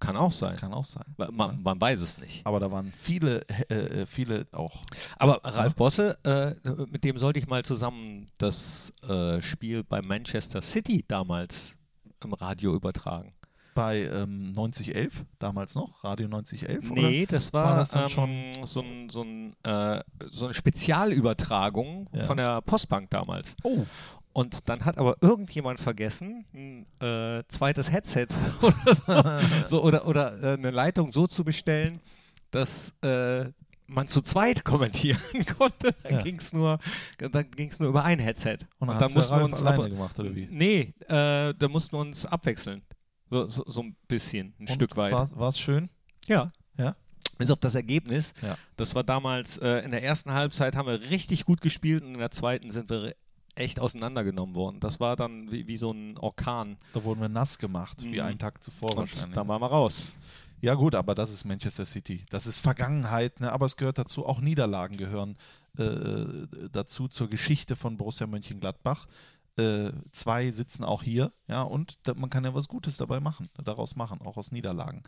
Kann auch sein. Kann auch sein. Man, man weiß es nicht. Aber da waren viele, äh, äh, viele auch. Aber Ralf Bosse, äh, mit dem sollte ich mal zusammen das äh, Spiel bei Manchester City damals im Radio übertragen. Bei ähm, 9011, damals noch, Radio 9011? Nee, das war, war das ähm, schon- so, ein, so, ein, äh, so eine Spezialübertragung Ja. von der Postbank damals. Oder? Oh, Und dann hat aber irgendjemand vergessen, ein äh, zweites Headset oder, so, so, oder, oder äh, eine Leitung so zu bestellen, dass äh, man zu zweit kommentieren konnte. Dann Ja. ging es nur, dann ging's nur über ein Headset. und dann, dann hat's der mussten wir uns alleine gemacht, oder wie? Nee, äh, da mussten wir uns abwechseln. So, so, so ein bisschen, ein Stück weit. War es schön? Ja. Ja? Bis auf das Ergebnis. Ja. Das war damals, äh, in der ersten Halbzeit haben wir richtig gut gespielt und in der zweiten sind wir echt auseinandergenommen worden. Das war dann wie, wie so ein Orkan. Da wurden wir nass gemacht, wie Mhm. einen Tag zuvor Und wahrscheinlich. dann waren wir raus. Ja gut, aber das ist Manchester City. Das ist Vergangenheit, ne? aber es gehört dazu, auch Niederlagen gehören äh, dazu zur Geschichte von Borussia Mönchengladbach. Äh, zwei sitzen auch hier, ja, und da, man kann ja was Gutes dabei machen, daraus machen, auch aus Niederlagen.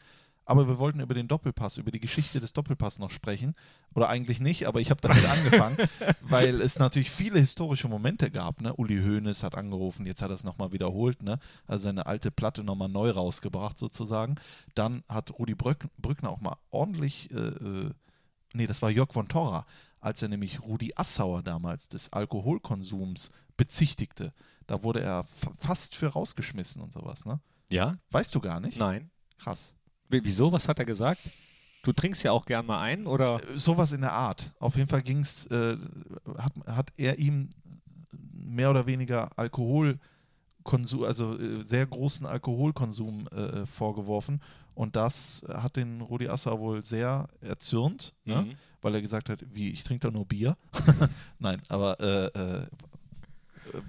Aber wir wollten über den Doppelpass, über die Geschichte des Doppelpass noch sprechen. Oder eigentlich nicht, aber ich habe damit angefangen, weil es natürlich viele historische Momente gab. Ne? Uli Hoeneß hat angerufen, jetzt hat er es nochmal wiederholt, ne? also seine alte Platte nochmal neu rausgebracht sozusagen. Dann hat Rudi Brück, Brückner auch mal ordentlich, äh, äh, nee, das war Jörg von Torra, als er nämlich Rudi Assauer damals des Alkoholkonsums bezichtigte. Da wurde er fa- fast für rausgeschmissen und sowas. Ne? Ja? Weißt du gar nicht? Nein. Krass. Wie- Wieso? Was hat er gesagt? Du trinkst ja auch gern mal ein, oder? Äh, Sowas in der Art. Auf jeden Fall ging's, äh, hat, hat er ihm mehr oder weniger Alkoholkonsum, also äh, sehr großen Alkoholkonsum äh, vorgeworfen. Und das hat den Rudi Asser wohl sehr erzürnt, ne? Mhm. weil er gesagt hat, wie, ich trinke doch nur Bier. Nein, aber äh, äh,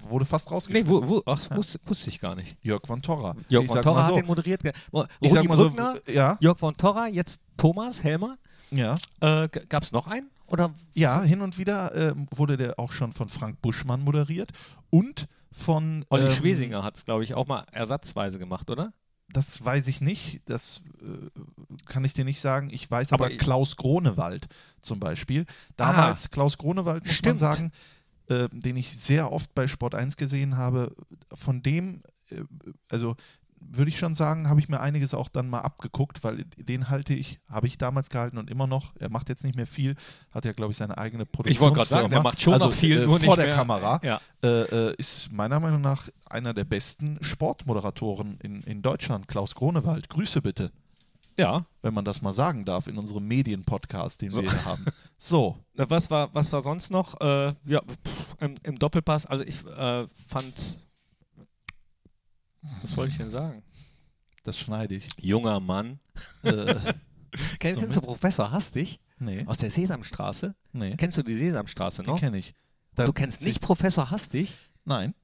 wurde fast Nee, rausgeschmissen. wo, wo, ach, wusste, wusste ich gar nicht. Jörg von Torra. Jörg ich von Torra so, hat den moderiert. Mo- ich Rudi sag mal so, ja, Jörg von Torra, jetzt Thomas Helmer. ja. Äh, Gab es noch einen? Oder? Ja, hin und wieder ähm, wurde der auch schon von Frank Buschmann moderiert und von Olli ähm, Schwesinger hat es, glaube ich, auch mal ersatzweise gemacht, oder? Das weiß ich nicht, das äh, kann ich dir nicht sagen. Ich weiß aber, Aber- Klaus Gronewald zum Beispiel. Damals Klaus Gronewald, muss Stimmt. man sagen, äh, den ich sehr oft bei Sport 1 gesehen habe. Von dem, äh, also würde ich schon sagen, habe ich mir einiges auch dann mal abgeguckt, weil den halte ich, habe ich damals gehalten und immer noch. Er macht jetzt nicht mehr viel, hat ja, glaube ich, seine eigene Ich wollte gerade sagen, der macht schon also, noch viel, äh, nur vor der mehr. Kamera Ja. äh, äh, ist meiner Meinung nach einer der besten Sportmoderatoren in, in Deutschland, Klaus Gronewald. Grüße bitte, Ja. wenn man das mal sagen darf, in unserem Medienpodcast, den wir hier haben. So, Was war, was war sonst noch? Äh, ja, pff, im, im Doppelpass, also ich äh, fand. Was wollte ich denn sagen? das schneide ich. Junger Mann. äh, Kennst, So kennst du Professor Hastig nee, aus der Sesamstraße? nee, Kennst du die Sesamstraße noch? kenne ich. Da- Du kennst nicht Professor Hastig? Nein.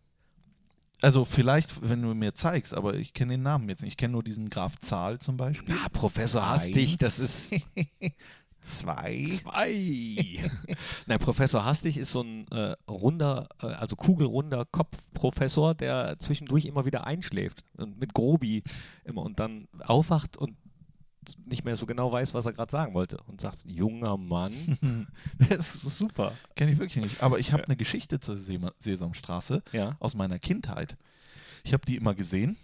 Also vielleicht, wenn du mir zeigst, aber ich kenne den Namen jetzt nicht. Ich kenne nur diesen Graf Zahl zum Beispiel. Ja, Professor Hastig, das ist Zwei. zwei. Nein, Professor Hastig ist so ein äh, runder, äh, also kugelrunder Kopfprofessor, der zwischendurch immer wieder einschläft und mit Grobi immer und dann aufwacht und nicht mehr so genau weiß, was er gerade sagen wollte und sagt, junger Mann, das ist super. Kenne ich wirklich nicht. Aber ich habe eine Geschichte zur Sesamstraße Ja. aus meiner Kindheit. Ich habe die immer gesehen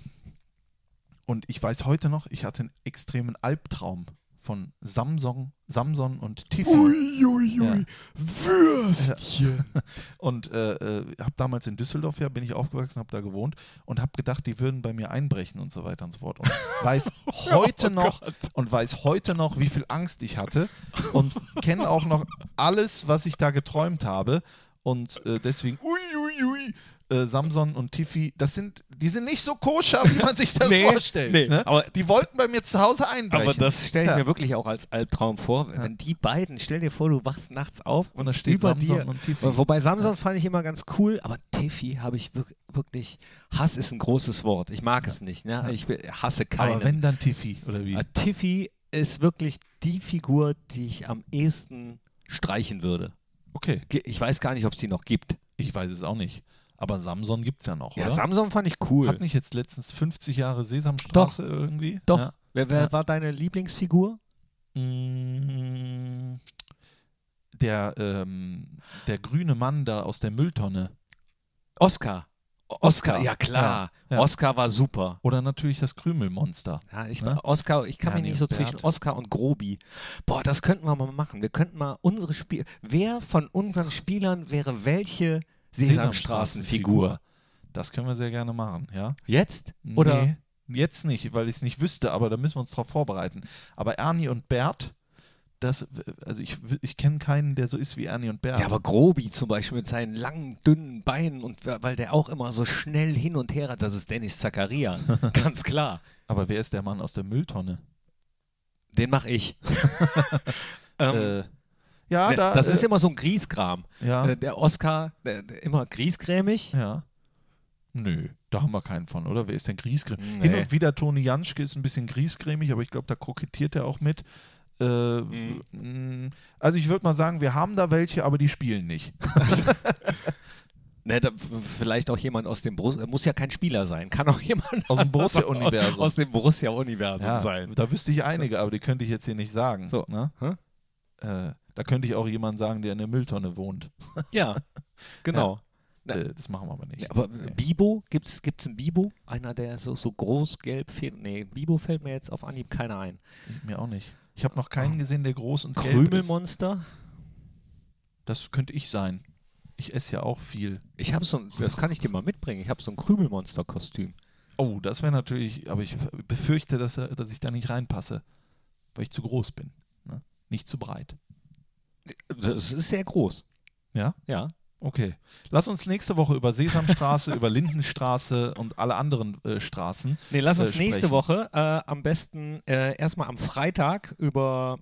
und ich weiß heute noch, ich hatte einen extremen Albtraum von Samsung, Samson und Tiffy. Uiuiui, Würstchen. Und äh, äh, habe damals in Düsseldorf ja, bin ich aufgewachsen, habe da gewohnt und habe gedacht, die würden bei mir einbrechen und so weiter und so fort. Und weiß heute noch und weiß heute noch, wie viel Angst ich hatte und kenne auch noch alles, was ich da geträumt habe. Und äh, deswegen, ui, ui, ui, äh, Samson und Tiffy, das sind, die sind nicht so koscher, wie man sich das Nee, vorstellt. nee, ne? aber- die wollten bei mir zu Hause einbrechen. Aber das stelle ich Ja. mir wirklich auch als Albtraum vor. Wenn die beiden, stell dir vor, du wachst nachts auf Und da steht über Samson dir. und Tiffy. Wobei Samson fand ich immer ganz cool, aber Tiffy habe ich wirk- wirklich. Hass ist ein großes Wort. Ich mag es nicht. Ne? Ich hasse keinen. Aber wenn dann Tiffy, oder wie? Äh, Tiffy ist wirklich die Figur, die ich am ehesten streichen würde. Okay, Ich weiß gar nicht, ob es die noch gibt. ich weiß es auch nicht. Aber Samson gibt es ja noch, Ja, oder? Samson fand ich cool. Hat nicht jetzt letztens 50 Jahre Sesamstraße irgendwie? Doch. Ja. Wer, wer Ja. war deine Lieblingsfigur? Mm, Der, ähm, der grüne Mann da aus der Mülltonne. Oscar. Oscar, ja klar. Ja, ja. Oscar war super. Oder natürlich das Krümelmonster. Ja, ich, Ne? Oscar, ich kann mich Ernie nicht so Bert. zwischen Oscar und Grobi. Boah, das könnten wir mal machen. Wir könnten mal unsere Spiel. Wer von unseren Spielern wäre welche Sesamstraßenfigur? Das können wir sehr gerne machen, ja? Jetzt? Oder? Nee, jetzt nicht, weil ich es nicht wüsste, aber da müssen wir uns drauf vorbereiten. Aber Ernie und Bert, das, also ich, ich kenne keinen, der so ist wie Ernie und Bert. Ja, aber Grobi zum Beispiel mit seinen langen, dünnen Beinen und weil der auch immer so schnell hin und her hat, das ist Dennis Zakaria. Ganz klar. aber wer ist der Mann aus der Mülltonne? Den mache ich. ähm, äh, ja, ne, da. das äh, ist immer so ein Grießkram. ja. Äh, Der Oscar, der, der immer griesgrämig. Ja. Nö, da haben wir keinen von, oder? Wer ist denn griesgrämig? Nee. Hin und wieder Toni Janschke ist ein bisschen griesgrämig, aber ich glaube, da kokettiert er auch mit. Äh, Mhm. mh, Also ich würde mal sagen, wir haben da welche, aber die spielen nicht. Ne, vielleicht auch jemand aus dem Borussia, muss ja kein Spieler sein, kann auch jemand Aus dem Borussia-Universum. Aus dem Borussia-Universum Ja, sein. da wüsste ich einige, aber die könnte ich jetzt hier nicht sagen. So. Ne? Äh, da könnte ich auch jemanden sagen, der in der Mülltonne wohnt. Ja, genau. Ja. Äh, das machen wir aber nicht. Ja, aber Nee. Bibo, gibt es einen Bibo? Einer, der so, so groß gelb fehlt? Nee, Bibo fällt mir jetzt auf Anhieb keiner ein. Mir auch nicht. Ich habe noch keinen gesehen, der groß und gelb ist. Krümelmonster? Das könnte ich sein. Ich esse ja auch viel. Ich habe so ein, das kann ich dir mal mitbringen. Ich habe so ein Krümelmonster-Kostüm. Oh, das wäre natürlich, aber ich befürchte, dass, dass ich da nicht reinpasse, weil ich zu groß bin. Ne? Nicht zu breit. Das ist sehr groß. Ja? Ja. Okay. Lass uns nächste Woche über Sesamstraße, über Lindenstraße und alle anderen äh, Straßen. Nee, lass äh, uns nächste sprechen. Woche äh, am besten äh, erstmal am Freitag über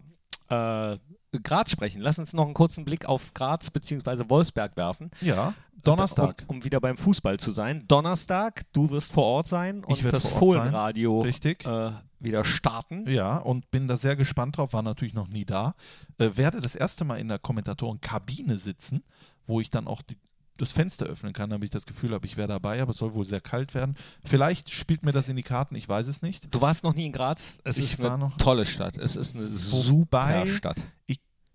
äh, Graz sprechen. Lass uns noch einen kurzen Blick auf Graz bzw. Wolfsberg werfen. Ja, Donnerstag. Um, um wieder beim Fußball zu sein. Donnerstag, du wirst vor Ort sein und werd das. Fohlenradio Richtig. äh, wieder starten. Ja, und bin da sehr gespannt drauf, war natürlich noch nie da. Äh, werde das erste Mal in der Kommentatorenkabine sitzen, wo ich dann auch die, das Fenster öffnen kann, damit ich das Gefühl habe, ich wäre dabei, aber es soll wohl sehr kalt werden. Vielleicht spielt mir das in die Karten, ich weiß es nicht. Du warst noch nie in Graz. Es Ich ist war eine noch- tolle Stadt. Es ist eine super Stadt.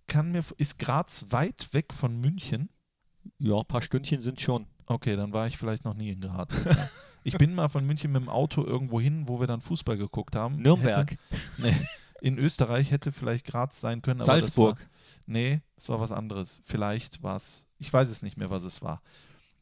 Kann mir, ist Graz weit weg von München? Ja, ein paar Stündchen sind schon. Okay, dann war ich vielleicht noch nie in Graz. Ich bin mal von München mit dem Auto irgendwo hin, wo wir dann Fußball geguckt haben. Nürnberg, Hätte, nee, in Österreich hätte vielleicht Graz sein können. Aber Salzburg. Das war, nee, es war was anderes. Vielleicht war es, ich weiß es nicht mehr, was es war.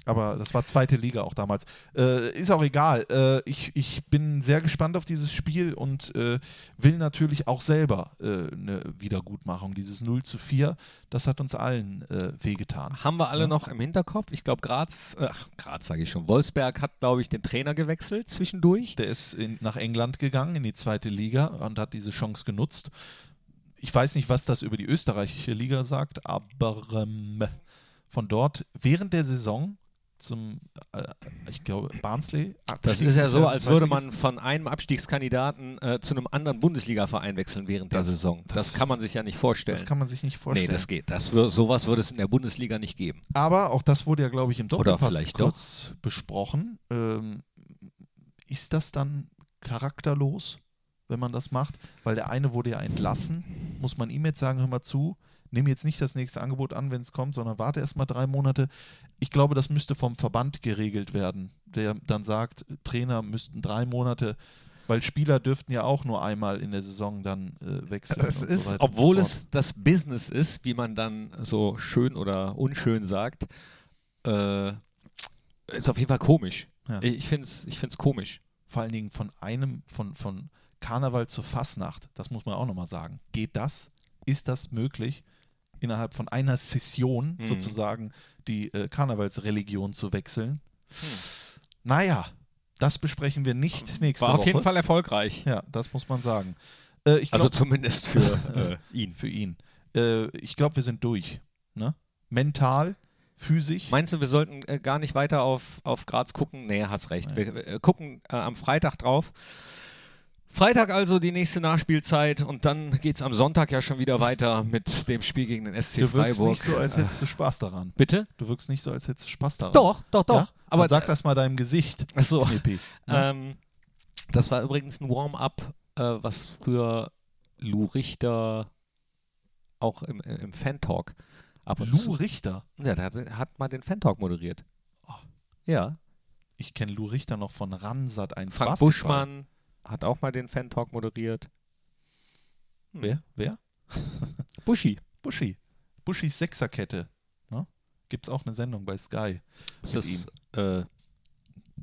Aber das war zweite Liga auch damals. Äh, ist auch egal. Äh, ich, ich bin sehr gespannt auf dieses Spiel und äh, will natürlich auch selber äh, eine Wiedergutmachung. Dieses 0 zu 4, das hat uns allen äh, wehgetan. Haben wir alle Ja. noch im Hinterkopf. Ich glaube, Graz, äh, ach, Graz sage ich schon, Wolfsberg hat, glaube ich, den Trainer gewechselt zwischendurch. Der ist in, nach England gegangen, in die zweite Liga und hat diese Chance genutzt. Ich weiß nicht, was das über die österreichische Liga sagt, aber ähm, von dort während der Saison zum, äh, ich glaube, Barnsley. Das ist ja so, als würde man von einem Abstiegskandidaten äh, zu einem anderen Bundesliga-Verein wechseln während der Das- Saison. Das, das- kann man sich ja nicht vorstellen. Das kann man sich nicht vorstellen. nee, das geht. Das wür sowas würde es in der Bundesliga nicht geben. Aber auch das wurde ja, glaube ich, im Oder Doppelpass vielleicht kurz besprochen. Ähm, ist das dann charakterlos, wenn man das macht? Weil der eine wurde ja entlassen. Muss man ihm jetzt sagen, hör mal zu, nimm jetzt nicht das nächste Angebot an, wenn es kommt, sondern warte erst mal drei Monate. Ich glaube, das müsste vom Verband geregelt werden, der dann sagt, Trainer müssten drei Monate, weil Spieler dürften ja auch nur einmal in der Saison dann äh, wechseln. Es ist, so obwohl so es das Business ist, wie man dann so schön oder unschön sagt, äh, ist auf jeden Fall komisch. Ja. Ich, ich finde es ich find's komisch. vor allen Dingen von einem, von, von Karneval zur Fasnacht, das muss man auch nochmal sagen. Geht das? Ist das möglich, innerhalb von einer Session Mhm. sozusagen die äh, Karnevalsreligion zu wechseln? Naja, das besprechen wir nicht nächste War Woche. auf jeden Fall erfolgreich. Ja, das muss man sagen. Äh, ich Also glaub, zumindest für äh, ihn. für ihn. Äh, ich glaube, wir sind durch. Ne? Mental, physisch. Meinst du, wir sollten äh, gar nicht weiter auf, auf Graz gucken? Nee, hast recht. Nee. Wir, wir äh, gucken äh, am Freitag drauf. Freitag also die nächste Nachspielzeit und dann geht es am Sonntag ja schon wieder weiter mit dem Spiel gegen den SC du wirkst Freiburg. nicht so, als hättest du Spaß daran. Bitte? Du wirkst nicht so, als hättest du Spaß daran. Doch, doch, doch. Ja? Aber sag das mal deinem Gesicht, Achso. Knippi. Ne? Ähm, das war übrigens ein Warm-up, äh, was früher Lou Richter auch im, im Fan-Talk ab und Lou zu. Richter. Ja, der hat, hat mal den Fan-Talk moderiert. Oh. Ja. Ich kenne Lou Richter noch von Ransat 1 Frank Basketball. Buschmann hat auch mal den Fan-Talk moderiert. Hm. Wer? Wer? Buschi. Buschi. Buschis Sechserkette. Ne? Gibt es auch eine Sendung bei Sky. Ist Mit das äh,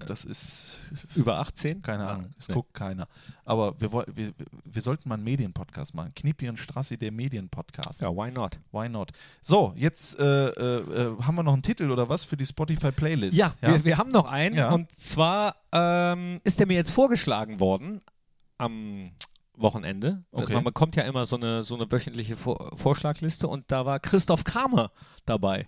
Das ist, über 18? keine Ah, Ahnung, es nee. guckt keiner. Aber wir, wir, wir sollten mal einen Medienpodcast machen. Knippi und Strassi, der Medienpodcast. Ja, why not? Why not? So, jetzt äh, äh, äh, haben wir noch einen Titel oder was für die Spotify-Playlist? Ja, Wir, wir haben noch einen. Ja. Und zwar ähm, ist der mir jetzt vorgeschlagen worden am Wochenende. Okay. Man bekommt ja immer so eine, so eine wöchentliche Vor Vorschlagliste und da war Christoph Kramer dabei.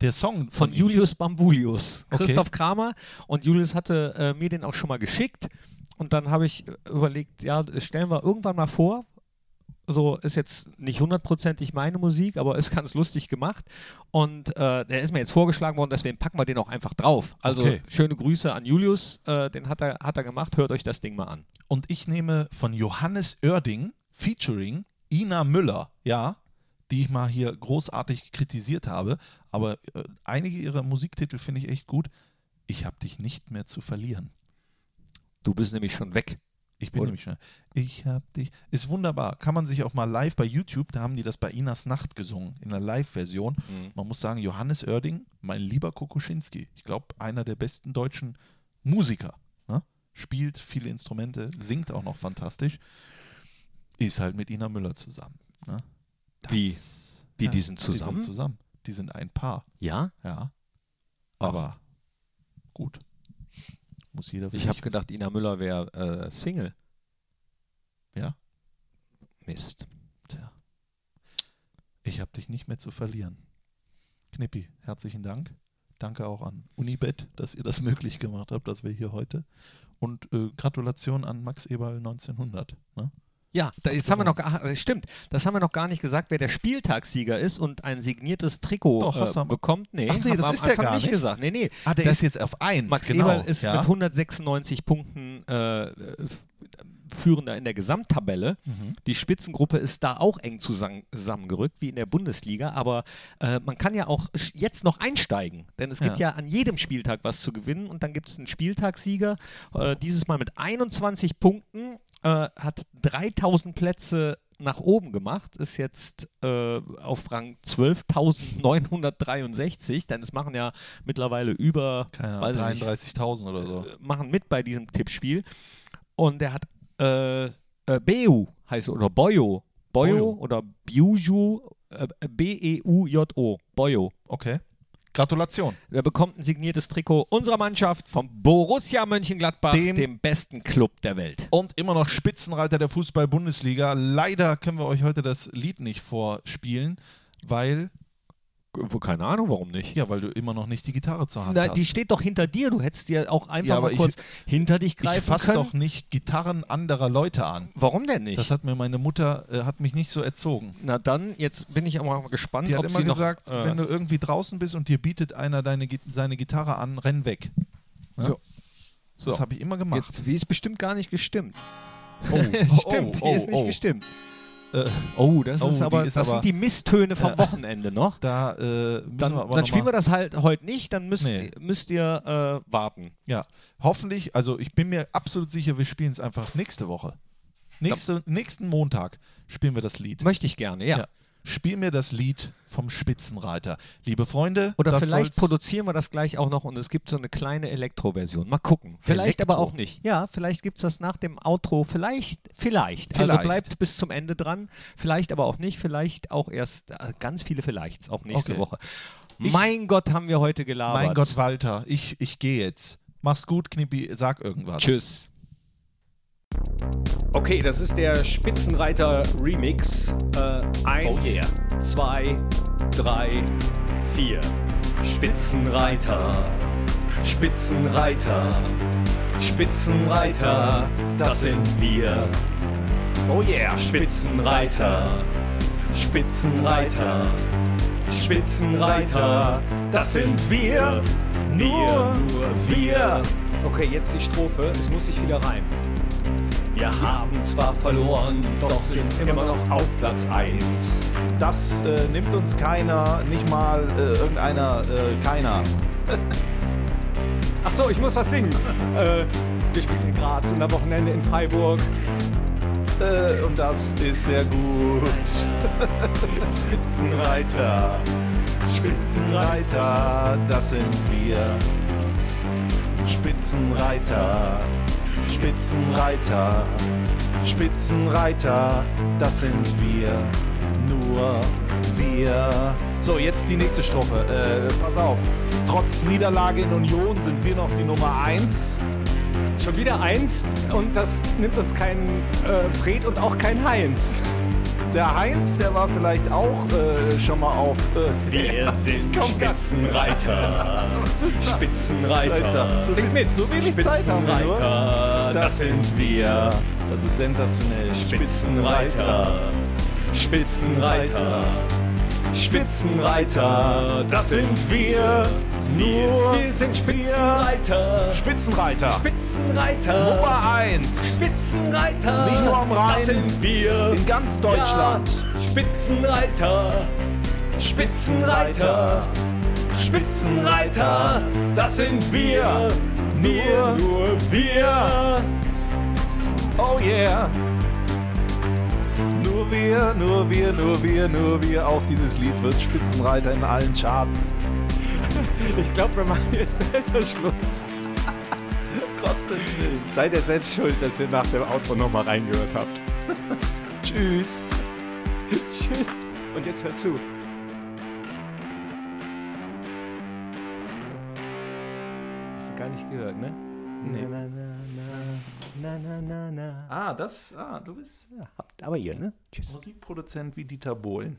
Der Song Von ihm. Julius Bambulius. Okay. Christoph Kramer. Und Julius hatte äh, mir den auch schon mal geschickt. Und dann habe ich äh, überlegt, ja, das stellen wir irgendwann mal vor. So ist jetzt nicht hundertprozentig meine Musik, aber ist ganz lustig gemacht. Und äh, der ist mir jetzt vorgeschlagen worden, deswegen packen wir den auch einfach drauf. Also Okay. schöne Grüße an Julius, äh, den hat er, hat er gemacht. Hört euch das Ding mal an. Und ich nehme von Johannes Oerding featuring Ina Müller, ja, die ich mal hier großartig kritisiert habe. Aber äh, einige ihrer Musiktitel finde ich echt gut. Ich habe dich nicht mehr zu verlieren. Du bist nämlich schon weg. Ich bin Oder? nämlich schon. Ich hab dich. Ist wunderbar. Kann man sich auch mal live bei YouTube, da haben die das bei Inas Nacht gesungen, in der Live-Version. Man muss sagen, Johannes Oerding, mein lieber Kokoschinski. Ich glaube, einer der besten deutschen Musiker. Ne? spielt viele Instrumente, singt auch noch fantastisch, ist halt mit Ina Müller zusammen. Ne? Wie? Wie, die sind Die sind zusammen? zusammen. Die sind ein Paar, Ja? ja. Aber gut. Muss jeder Ich habe gedacht, Ina Müller wäre äh, Single. Ja, Mist. tja. Ich habe dich nicht mehr zu verlieren. Knippi, herzlichen Dank. Danke auch an Unibet, dass ihr das möglich gemacht habt, dass wir hier heute. Und äh, Gratulation an Max Eberl 1900. Ne? Ja, da, jetzt haben wir noch, äh, stimmt, das haben wir noch gar nicht gesagt, wer der Spieltagssieger ist und ein signiertes Trikot Doch, hast du äh, am- bekommt. Nee, Ach nee, haben das wir am ist der Anfang gar nicht gesagt. Nee, nee. Ah, der Das- ist jetzt auf 1. Max genau. Eberl ist ja? mit 196 Punkten äh, f- Führender in der Gesamttabelle. Mhm. Die Spitzengruppe ist da auch eng zusammen- zusammengerückt, wie in der Bundesliga. Aber äh, man kann ja auch sch- jetzt noch einsteigen. Denn es gibt Ja. ja an jedem Spieltag was zu gewinnen. Und dann gibt es einen Spieltagssieger. Äh, dieses Mal mit 21 Punkten. Äh, hat 3000 Plätze nach oben gemacht. Ist jetzt äh, auf Rang 12.963. Denn es machen ja mittlerweile über Keine weiß Ahnung, ich nicht, 33.000 oder so. äh, machen mit bei diesem Tippspiel. Und der hat äh, äh, Beu heißt oder Boyo. Boyo Boyo. oder Biuju, äh, B-E-U-J-O. Boyo. Okay. Gratulation. Der bekommt ein signiertes Trikot unserer Mannschaft vom Borussia Mönchengladbach, Dem- dem, besten Club der Welt. Und immer noch Spitzenreiter der Fußball-Bundesliga. Leider können wir euch heute das Lied nicht vorspielen, weil, Keine Ahnung, warum nicht. ja, weil du immer noch nicht die Gitarre zur Hand Na, hast. die steht doch hinter dir. Du hättest dir auch einfach Ja, mal ich- kurz hinter dich ich greifen fasse können. doch nicht Gitarren anderer Leute an. Warum denn nicht? Das hat mir meine Mutter, äh, hat mich nicht so erzogen. Na dann, jetzt bin ich aber mal gespannt, Die hat ob immer sie gesagt, noch, äh, wenn du irgendwie draußen bist und dir bietet einer deine, seine Gitarre an, renn weg. Ja? So. So. Das habe ich immer gemacht. Jetzt, die ist bestimmt gar nicht gestimmt. Oh, Stimmt, oh, die ist nicht oh. gestimmt. Äh, Oh, das Oh, ist aber, ist das aber- sind die Misstöne vom. Wochenende noch. da äh, Dann, dann spielen wir das halt heute nicht, dann müsst, Nee. müsst ihr äh, warten. Ja, hoffentlich, also ich bin mir absolut sicher, wir spielen es einfach nächste Woche. Nächste, nächsten Montag spielen wir das Lied. Möchte ich gerne, ja. Ja. Spiel mir das Lied vom Spitzenreiter. Liebe Freunde, Oder das vielleicht produzieren wir das gleich auch noch und es gibt so eine kleine Elektroversion. Mal gucken. Vielleicht Elektro? aber auch nicht. Ja, vielleicht gibt es das nach dem Outro. Vielleicht, vielleicht. Also Vielleicht. bleibt bis zum Ende dran. Vielleicht aber auch nicht. Vielleicht auch erst äh, ganz viele Vielleichts, auch nächste Okay. Woche. Ich- mein Gott, haben wir heute gelabert. Mein Gott, Walter, ich, ich gehe jetzt. Mach's gut, Knippi, sag irgendwas. Tschüss. Okay, das ist der Spitzenreiter Remix. Äh, eins, Oh yeah. zwei, drei, vier. Spitzenreiter, Spitzenreiter, Spitzenreiter, das sind wir. Oh yeah, Spitzenreiter, Spitzenreiter, Spitzenreiter, das sind wir. Nur, nur wir. Okay, jetzt die Strophe. Es muss sich wieder reimen. Wir haben zwar verloren, doch sind immer noch auf Platz 1. Das äh, nimmt uns keiner, nicht mal äh, irgendeiner, äh, keiner. Ach so, ich muss was singen. äh, wir spielen in Graz und am Wochenende in Freiburg. Äh, und das ist sehr gut. Spitzenreiter, Spitzenreiter, das sind wir. Spitzenreiter, Spitzenreiter, Spitzenreiter, das sind wir. Nur wir. So, jetzt die nächste Strophe. Äh, pass auf. Trotz Niederlage in Union sind wir noch die Nummer 1. Schon wieder eins und das nimmt uns kein äh, Fred und auch kein Heinz. Der Heinz, der war vielleicht auch äh, schon mal auf. Äh, Wir sind Spitzenreiter. Spitzenreiter. So Singt mit. so wenig Zeit haben wir nur. Spitzenreiter, das sind wir. Das ist sensationell. Spitzenreiter. Spitzenreiter. Spitzenreiter, das sind wir. Nur wir sind Spitzenreiter. Spitzenreiter. Spitzenreiter. Nummer 1. Spitzenreiter. Nicht nur am Rhein, Das sind wir. In ganz Deutschland. Ja, Spitzenreiter. Spitzenreiter. Spitzenreiter. Das sind wir. Wir, nur wir. Oh yeah. Nur wir, nur wir, nur wir, nur wir. Auch dieses Lied wird Spitzenreiter in allen Charts. Ich glaube, wir machen jetzt besser Schluss. Gottes Willen. Seid ihr selbst schuld, dass ihr nach dem Outro nochmal reingehört habt. Tschüss. Tschüss. Und jetzt hört zu. Hast du gar nicht gehört, ne? Nee. Na, na, na, na, na, na, na. Ah, das, ah, du bist Ja, habt aber ihr, ne? Tschüss. Musikproduzent wie Dieter Bohlen.